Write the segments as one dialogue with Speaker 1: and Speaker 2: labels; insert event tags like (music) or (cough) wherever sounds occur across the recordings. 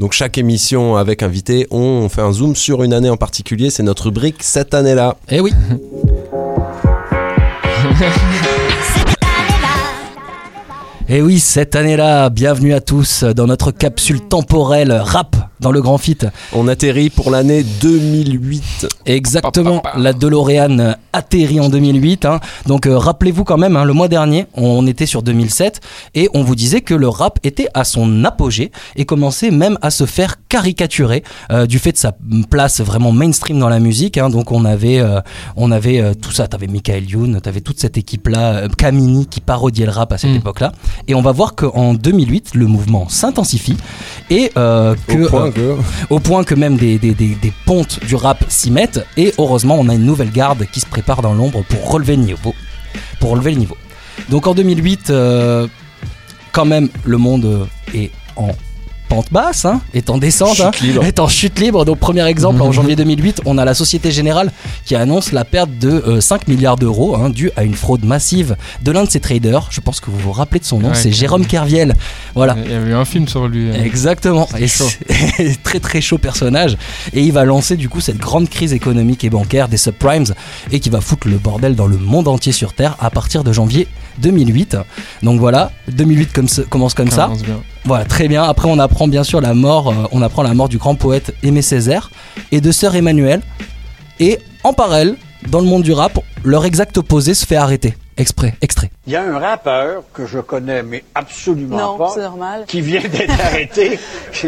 Speaker 1: Donc chaque émission avec invité, on fait un zoom sur une année en particulier. C'est notre rubrique cette année-là.
Speaker 2: Eh oui. (laughs) Et oui, cette année-là, bienvenue à tous dans notre capsule temporelle rap dans le Grand Fit.
Speaker 1: On atterrit pour l'année 2008.
Speaker 2: Exactement, la DeLorean atterrit en 2008. hein. Donc euh, rappelez-vous quand même, hein, le mois dernier, on était sur 2007 et on vous disait que le rap était à son apogée et commençait même à se faire caricaturer euh, du fait de sa place vraiment mainstream dans la musique. hein. Donc on avait, euh, on avait tout ça, t'avais Michael Youn, t'avais toute cette équipe-là, Kamini qui parodiait le rap à cette
Speaker 3: Mm.
Speaker 2: époque-là. Et on va voir qu'en 2008, le mouvement s'intensifie et euh, que
Speaker 1: Au point
Speaker 2: euh,
Speaker 1: que...
Speaker 2: au point que même des, des, des, des pontes du rap s'y mettent. Et heureusement, on a une nouvelle garde qui se prépare dans l'ombre pour relever le niveau. Pour relever le niveau. Donc en 2008, euh, quand même, le monde est en pente basse, hein, est en descente, hein,
Speaker 1: Chute libre.
Speaker 2: est en chute libre. Donc premier exemple, en janvier 2008, on a la Société Générale qui annonce la perte de euh, 5 milliards d'euros hein, due à une fraude massive de l'un de ses traders. Je pense que vous vous rappelez de son nom,
Speaker 3: Ouais,
Speaker 2: c'est Jérôme Kerviel. Voilà.
Speaker 3: Il y avait eu un film sur lui. euh.
Speaker 2: Exactement. Et
Speaker 3: chaud. (laughs)
Speaker 2: très très chaud personnage. Et il va lancer du coup cette grande crise économique et bancaire des subprimes et qui va foutre le bordel dans le monde entier sur Terre à partir de janvier 2008. Donc voilà, 2008 comme ce- commence comme ça.
Speaker 3: Commence bien.
Speaker 2: Voilà, très bien. Après on apprend bien sûr la mort, euh, on apprend la mort du grand poète Aimé Césaire et de sœur Emmanuel. Et en parallèle, dans le monde du rap, leur exact opposé se fait arrêter. Exprès, extrait.
Speaker 4: Il y a un rappeur que je connais, mais absolument
Speaker 5: Non,
Speaker 4: pas,
Speaker 5: c'est normal.
Speaker 4: qui vient d'être arrêté. (laughs)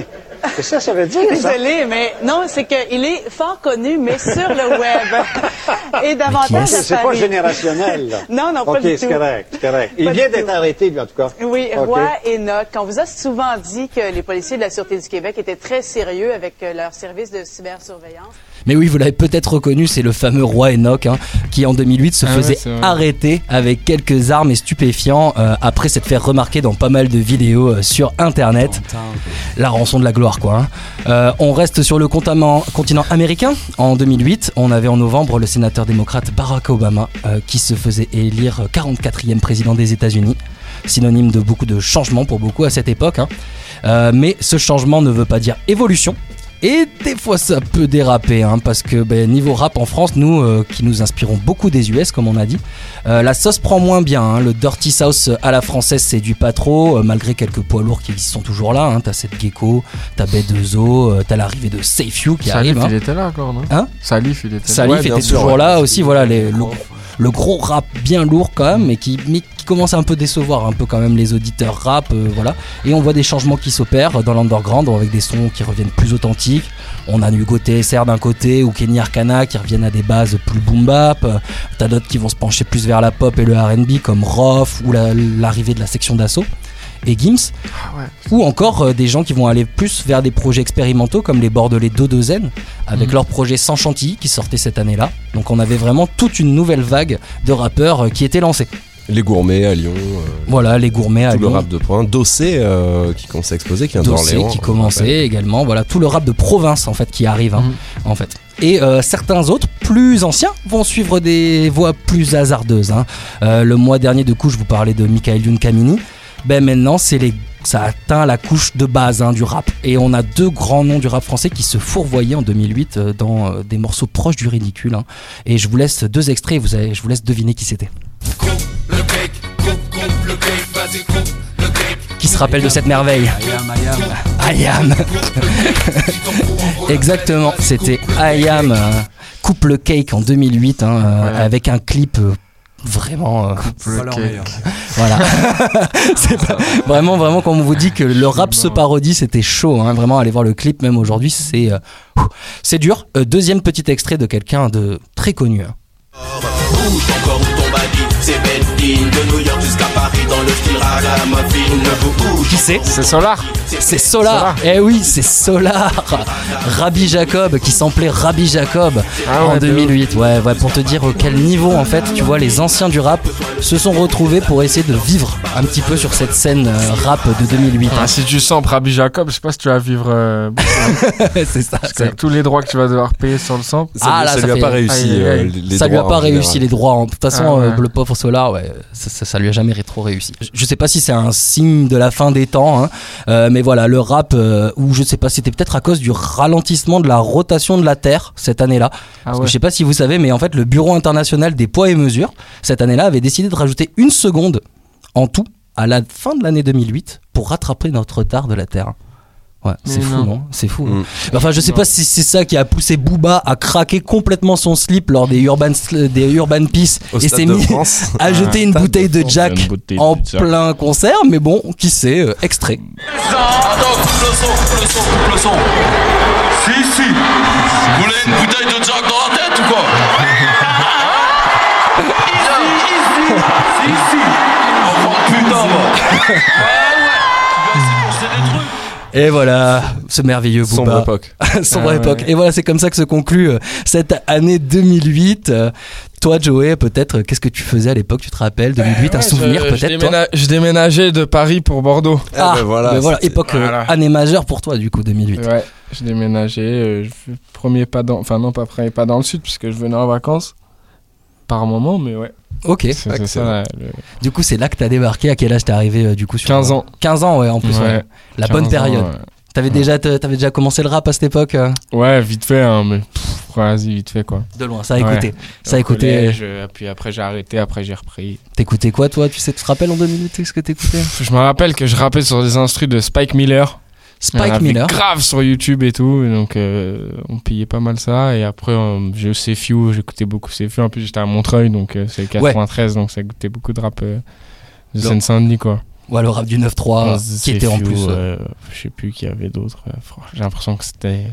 Speaker 4: Que ça, ça veut dire, ça?
Speaker 5: Désolée, mais non, c'est qu'il est fort connu, mais sur le web. (laughs) Et davantage
Speaker 4: C'est c'est pas générationnel, là.
Speaker 5: Non, non, pas
Speaker 4: OK,
Speaker 5: du
Speaker 4: c'est
Speaker 5: tout.
Speaker 4: correct, c'est correct. Il
Speaker 5: Pas
Speaker 4: vient d'être arrêté, lui, en tout cas.
Speaker 5: Oui,
Speaker 4: OK.
Speaker 5: Roy Enoch. On vous a souvent dit que les policiers de la Sûreté du Québec étaient très sérieux avec euh, leur service de cybersurveillance.
Speaker 2: Mais oui, vous l'avez peut-être reconnu, c'est le fameux roi Enoch hein, qui en 2008 se
Speaker 3: Ah
Speaker 2: faisait arrêter avec quelques armes et stupéfiants euh, après s'être fait remarquer dans pas mal de vidéos euh, sur internet. La rançon de la gloire quoi. hein. Euh, on reste sur le continent, continent américain. En 2008, on avait en novembre le sénateur démocrate Barack Obama qui se faisait élire 44e président des États-Unis. Synonyme de beaucoup de changements pour beaucoup à cette époque. hein. Euh, mais ce changement ne veut pas dire évolution. Et des fois ça peut déraper, hein, parce que ben, niveau rap en France, nous euh, qui nous inspirons beaucoup des US, comme on a dit, euh, la sauce prend moins bien. hein. Le Dirty South à la française séduit pas trop, euh, malgré quelques poids lourds qui sont toujours là. Hein. T'as cette Gecko, t'as B2O, euh, t'as l'arrivée de Safe You qui
Speaker 3: Salif,
Speaker 2: arrive. hein.
Speaker 3: il était là encore, non
Speaker 2: Hein
Speaker 3: Salif, il était là.
Speaker 2: Salif
Speaker 1: Ouais,
Speaker 2: était toujours là aussi, voilà, les- le, le gros rap bien lourd quand même, mais qui, commence à un peu décevoir un peu quand même les auditeurs rap, euh, voilà. Et on voit des changements qui s'opèrent dans l'underground avec des sons qui reviennent plus authentiques. On a Hugo TSR d'un côté ou Kenny Arcana qui reviennent à des bases plus boom bap. T'as d'autres qui vont se pencher plus vers la pop et le R&B comme Roth ou la- l'arrivée de la section d'assaut et Gims
Speaker 3: Ah ouais.
Speaker 2: ou encore euh, des gens qui vont aller plus vers des projets expérimentaux comme les Bordelais d'Odozen avec
Speaker 3: Mhm.
Speaker 2: leur projet Sans Chantilly qui sortait cette année-là. Donc on avait vraiment toute une nouvelle vague de rappeurs euh, qui étaient lancés.
Speaker 1: Les gourmets à Lyon, euh,
Speaker 2: Voilà, les gourmets à
Speaker 1: tout le
Speaker 2: Lyon,
Speaker 1: rap de pointe. Dossé euh, qui commence à exploser, qui vient
Speaker 2: Dossé
Speaker 1: d'Orléans.
Speaker 2: qui commençait également, voilà, tout le rap de province en fait qui arrive hein,
Speaker 3: Mhm.
Speaker 2: en fait. Et euh, certains autres, plus anciens, vont suivre des voies plus hasardeuses. hein. Euh, le mois dernier, de coup, je vous parlais de Michael Youn Kamini. Ben maintenant, c'est les ça atteint la couche de base hein, du rap. Et on a deux grands noms du rap français qui se fourvoyaient en 2008 euh, dans euh, des morceaux proches du ridicule. hein. Et je vous laisse deux extraits, vous avez, je vous laisse deviner qui c'était. Qui se rappelle de cette merveille? Ayam (laughs) Exactement, c'était Ayam, euh, Coupe le Cake en 2008, hein, euh,
Speaker 3: Ouais.
Speaker 2: avec un clip euh, vraiment. euh, (laughs) voilà. (laughs) c'est pas- vraiment, vraiment, quand on vous dit que le rap se parodie, c'était chaud. hein. Vraiment, aller voir le clip, même aujourd'hui, c'est euh, c'est dur. Euh, deuxième petit extrait de quelqu'un de très connu. hein.
Speaker 6: Bouge encore où ton baby C'est Bedin De New York jusqu'à Paris Dans le style ragamuffin Ne bouge
Speaker 2: Qui c'est
Speaker 3: C'est Solar
Speaker 2: C'est Solar. Eh oui, c'est Solar. Rabbi Jacob qui s'appelait Rabbi Jacob
Speaker 3: Ah
Speaker 2: en
Speaker 3: ouais, de
Speaker 2: 2008. Ouais, ouais, pour te dire euh, quel niveau en fait, tu vois, les anciens du rap se sont retrouvés pour essayer de vivre un petit peu sur cette scène euh, rap de 2008.
Speaker 3: Ah, si tu sens Rabbi Jacob, je sais pas si tu vas vivre. euh, (laughs)
Speaker 2: c'est ça.
Speaker 3: parce que
Speaker 2: c'est-
Speaker 3: tous les droits que tu vas devoir payer sur le sample.
Speaker 1: Ça,
Speaker 2: Ah, là,
Speaker 1: ça
Speaker 2: ça
Speaker 1: lui a
Speaker 2: fait-
Speaker 1: pas réussi.
Speaker 3: Aïe,
Speaker 1: euh, les-
Speaker 2: ça lui a
Speaker 1: droits
Speaker 2: pas réussi
Speaker 1: général.
Speaker 2: les droits. hein. De toute façon,
Speaker 3: Ah ouais.
Speaker 2: euh, le pauvre Solar, ouais, ça, ça, ça lui a jamais rétro trop réussi. Je- sais pas si c'est un signe de la fin des temps, hein, euh, mais voilà, le rap, euh, ou je sais pas, c'était peut-être à cause du ralentissement de la rotation de la Terre cette année-là.
Speaker 3: Ah
Speaker 2: Parce que
Speaker 3: ouais.
Speaker 2: je sais pas si vous savez, mais en fait, le Bureau international des poids et mesures, cette année-là, avait décidé de rajouter une seconde en tout à la fin de l'année 2008 pour rattraper notre retard de la Terre. Ouais, c'est fou,
Speaker 3: non.
Speaker 2: non C'est fou.
Speaker 1: Mm.
Speaker 2: hein. Enfin, je sais pas si c'est ça qui a poussé Booba à craquer complètement son slip lors des Urban, des urban Peace
Speaker 1: Au
Speaker 2: et s'est
Speaker 1: de
Speaker 2: mis
Speaker 1: France. (laughs)
Speaker 2: à jeter une
Speaker 1: Stade
Speaker 2: bouteille de. Jack
Speaker 7: Une bouteille
Speaker 2: en
Speaker 7: de Jack.
Speaker 2: plein concert, mais bon, qui sait, euh, extrait.
Speaker 6: Attends, coupe le son, coupe le son, coupe le son. Si, si. Vous voulez une bouteille de Jack dans la tête ou quoi? (laughs) Easy. Si, si. Oh putain, va. (laughs)
Speaker 2: Et voilà, ce merveilleux Booba.
Speaker 1: Sombre époque. (laughs)
Speaker 2: Sombre
Speaker 3: Ah ouais.
Speaker 2: époque. Et voilà, c'est comme ça que se conclut euh, cette année 2008. Euh, Toi, Joey, peut-être, euh, qu'est-ce que tu faisais à l'époque Tu te rappelles 2008, un
Speaker 3: Ouais,
Speaker 2: souvenir
Speaker 3: je
Speaker 2: peut-être
Speaker 3: Je déménageais de Paris pour Bordeaux.
Speaker 1: Ah, ben voilà,
Speaker 2: ben voilà, époque, euh,
Speaker 3: Voilà.
Speaker 2: année majeure pour toi, du coup, 2008.
Speaker 3: Ouais, je déménageais. euh, premier pas dans. Enfin, non, pas premier pas dans le sud, puisque je venais en vacances. Par moment, mais ouais.
Speaker 2: Ok.
Speaker 3: C'est c'est ça, la- le-
Speaker 2: Du coup, c'est là que t'as débarqué. À quel âge t'es arrivé, euh, du coup sur
Speaker 3: 15 ans.
Speaker 2: 15 ans, ouais, en plus.
Speaker 3: Ouais,
Speaker 2: ouais. La
Speaker 3: 15
Speaker 2: bonne période.
Speaker 3: ouais.
Speaker 2: T'avais déjà, t'avais déjà commencé le rap à cette époque euh
Speaker 3: Ouais, vite fait, hein, mais vas-y, vite fait quoi.
Speaker 2: De loin, ça a écouté. Ça a écouté.
Speaker 3: collège, euh, puis après j'ai arrêté, après j'ai repris.
Speaker 2: T'écoutais quoi, toi? Tu sais, tu te rappelles en 2008 ce que t'écoutais?
Speaker 3: Je me rappelle que je rappais sur des instrus de Spike Miller.
Speaker 2: Spike Miller.
Speaker 3: grave sur YouTube et tout, et donc euh, on payait pas mal ça. Et après, euh, j'ai Few, j'écoutais beaucoup Few. En plus, j'étais à Montreuil, donc euh, c'est 93, donc ça goûtait beaucoup de rap euh, de Seine-Saint-Denis quoi.
Speaker 2: Ouais, le rap du 9-3,
Speaker 3: On
Speaker 2: euh,
Speaker 3: se
Speaker 2: qui était en plus. euh,
Speaker 3: je sais plus qui y avait d'autres. j'ai l'impression que c'était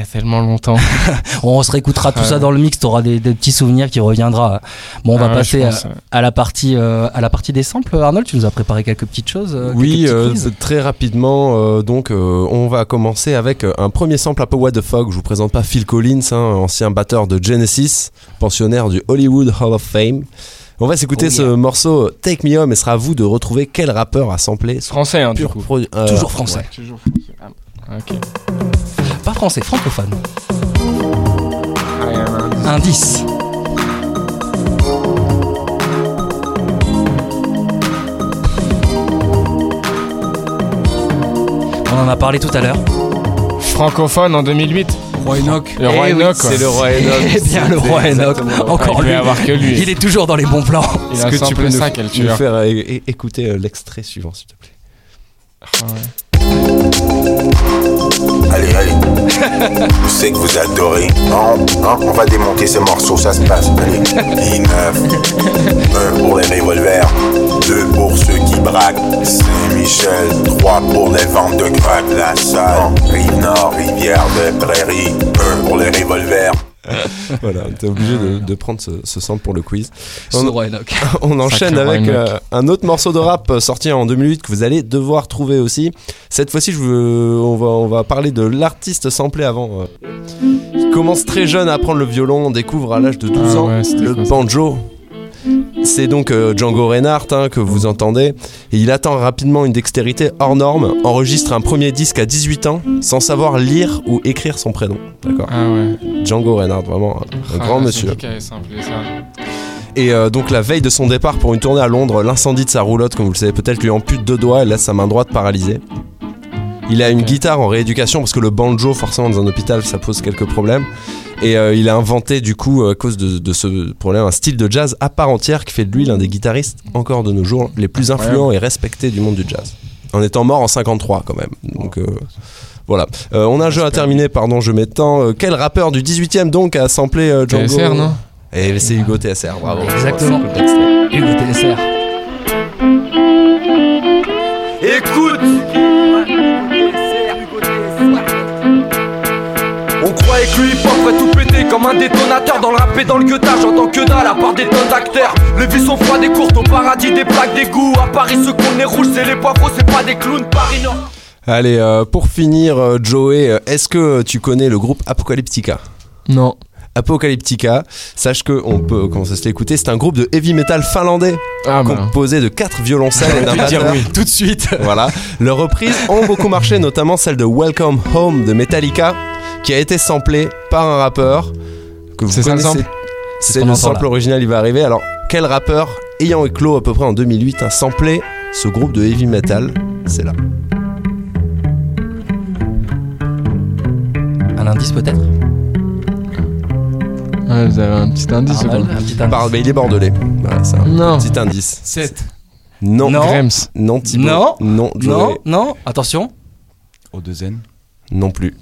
Speaker 3: il y a tellement longtemps. (laughs)
Speaker 2: On se réécoutera tout
Speaker 3: Ouais.
Speaker 2: ça dans le mix, t'auras des, des petits souvenirs qui reviendra. Bon, on va
Speaker 3: Ah ouais,
Speaker 2: passer
Speaker 3: je
Speaker 2: à,
Speaker 3: pense, ouais.
Speaker 2: à la partie euh, à la partie des samples. Arnold, tu nous as préparé quelques petites choses. euh,
Speaker 1: Oui, euh, très rapidement. euh, donc, euh, on va commencer avec euh, un premier sample un peu what the fuck. Je vous présente pas Phil Collins, hein, ancien batteur de Genesis, pensionnaire du Hollywood Hall of Fame. On va s'écouter
Speaker 2: Oh
Speaker 1: ce morceau Take Me Home et sera à vous de retrouver quel rappeur a samplé
Speaker 3: Français, hein, du coup.
Speaker 1: euh,
Speaker 2: Toujours français.
Speaker 3: Toujours français. Ah, ok.
Speaker 2: Pas français, francophone. Indice. On en a parlé tout à l'heure.
Speaker 3: Francophone en 2008.
Speaker 7: Roi Enoch.
Speaker 3: Le roi
Speaker 2: Eh oui,
Speaker 3: Enoch.
Speaker 1: C'est le roi Enoch. (laughs)
Speaker 2: Eh bien, le roi
Speaker 1: C'est
Speaker 2: Enoch.
Speaker 1: roi.
Speaker 3: Ah,
Speaker 2: Encore lui.
Speaker 3: y avoir que lui.
Speaker 2: Il est toujours dans les bons plans. (laughs)
Speaker 1: Est-ce que tu peux nous,
Speaker 3: ça,
Speaker 1: faire euh, écouter euh, l'extrait suivant, s'il te plaît?
Speaker 3: Ah ouais. (laughs)
Speaker 8: Allez, allez. (laughs) Je sais que vous adorez. On va démonter ces morceaux, ça se passe. Allez. 19. 1 pour les revolvers. 2 pour ceux qui braquent. Saint-Michel. 3 pour les ventes de crack. La salle. Rive-Nord, rivière de prairie. 1 pour les revolvers. (laughs)
Speaker 1: Voilà, t'es obligé de, de prendre ce, ce sample pour le quiz. On-. (laughs) On enchaîne avec euh, un autre morceau de rap euh, sorti en 2008 que vous allez devoir trouver aussi. Cette fois-ci, je veux, on, va, on va parler de l'artiste samplé avant. euh. Il commence très jeune à apprendre le violon, on découvre à l'âge de 12
Speaker 3: Ah
Speaker 1: ans
Speaker 3: ouais,
Speaker 1: le
Speaker 3: ça
Speaker 1: banjo. C'est donc euh, Django Reinhardt hein, que vous entendez. Et il atteint rapidement une dextérité hors norme, enregistre un premier disque à 18 ans sans savoir lire ou écrire son prénom. D'accord
Speaker 3: Ah ouais.
Speaker 1: Django Reinhardt, vraiment un, un
Speaker 3: Ah,
Speaker 1: grand monsieur.
Speaker 3: ça
Speaker 1: Et euh, donc la veille de son départ pour une tournée à Londres, l'incendie de sa roulotte, comme vous le savez peut-être, lui ampute deux doigts et laisse sa main droite paralysée. Il a une guitare en rééducation parce que le banjo, forcément, dans un hôpital, ça pose quelques problèmes. Et euh, il a inventé, du coup, à cause de, de ce problème, un style de jazz à part entière qui fait de lui l'un des guitaristes, encore de nos jours, les plus influents et respectés du monde du jazz. En étant mort en 53 quand même. Donc euh, voilà. Euh, on a un jeu à terminer, pardon, je mets temps. Euh, quel rappeur du 18ème donc a samplé euh, Django
Speaker 3: TSR, non?
Speaker 1: Et c'est Hugo TSR, bravo.
Speaker 2: Exactement. Hugo TSR.
Speaker 6: Comme un détonateur dans le rap et dans le guettage J'entends que dalle à part des tonnes d'acteurs Les vies sont froides et courtes au paradis des plaques d'égout À Paris ce qu'on est rouge c'est les poivreaux c'est pas des clowns Paris Nord
Speaker 1: Allez, euh, pour finir, euh, Joey, euh, est-ce que tu connais le groupe Apocalyptica?
Speaker 3: Non.
Speaker 1: Apocalyptica, sache que on peut commencer à se l'écouter, c'est un groupe de heavy metal finlandais
Speaker 3: Ah bah.
Speaker 1: composé de quatre violoncelles et d'un (laughs)
Speaker 3: dire
Speaker 1: batteur.
Speaker 3: oui.
Speaker 1: Tout de suite. (laughs) voilà. Leurs reprises ont beaucoup marché, notamment celle de Welcome Home de Metallica, qui a été samplée par un rappeur que vous
Speaker 3: C'est ça le
Speaker 1: connaissez.
Speaker 3: sample
Speaker 1: C'est le sample
Speaker 2: là.
Speaker 1: original, il va arriver. Alors, quel rappeur ayant éclos à peu près en 2008, a samplé ce groupe de heavy metal. C'est là.
Speaker 2: Un indice peut-être
Speaker 3: Ouais, vous avez un petit indice ou
Speaker 2: Arnold,
Speaker 3: pas
Speaker 2: un petit indice.
Speaker 1: Par- mais il est bordelais. Voilà, c'est un
Speaker 3: Non.
Speaker 1: petit indice.
Speaker 7: 7.
Speaker 1: Non.
Speaker 2: Non.
Speaker 3: Grems.
Speaker 1: Non, Thibaut.
Speaker 2: Non.
Speaker 1: Non,
Speaker 2: Non, non, attention.
Speaker 7: Au deuxième.
Speaker 1: Non plus.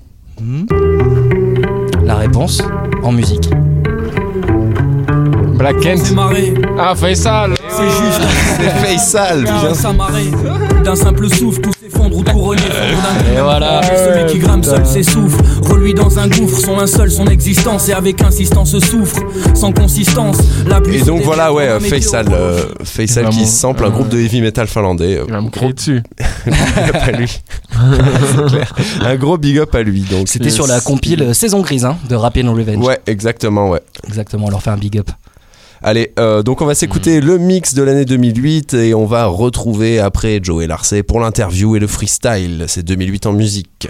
Speaker 2: La réponse en musique.
Speaker 3: Black Kent. Ah, Faisal.
Speaker 9: c'est juste.
Speaker 1: C'est (laughs) Faisal.
Speaker 9: D'un simple souffle, tout s'effondre ou tout d'un
Speaker 2: Et voilà.
Speaker 9: Et celui qui grimpe seul s'essouffle. Reluit dans un gouffre, son linceul, son existence. Et avec insistance souffre, sans consistance. La pluie
Speaker 1: Et donc voilà, ouais, Faisal, euh, Faisal qui sample un groupe de heavy metal finlandais.
Speaker 3: Il va me crier dessus. (laughs)
Speaker 1: à lui. (laughs) (laughs) Clair. Un gros big up à lui. Donc
Speaker 2: C'était sur la compile euh, Saison Grise hein, de Rap and Revenge.
Speaker 1: Ouais, exactement, ouais.
Speaker 2: Exactement, on leur fait un big up.
Speaker 1: Allez, euh, donc on va s'écouter le mix de l'année 2008 et on va retrouver après Joey Larcey pour l'interview et le freestyle. C'est 2008 en musique.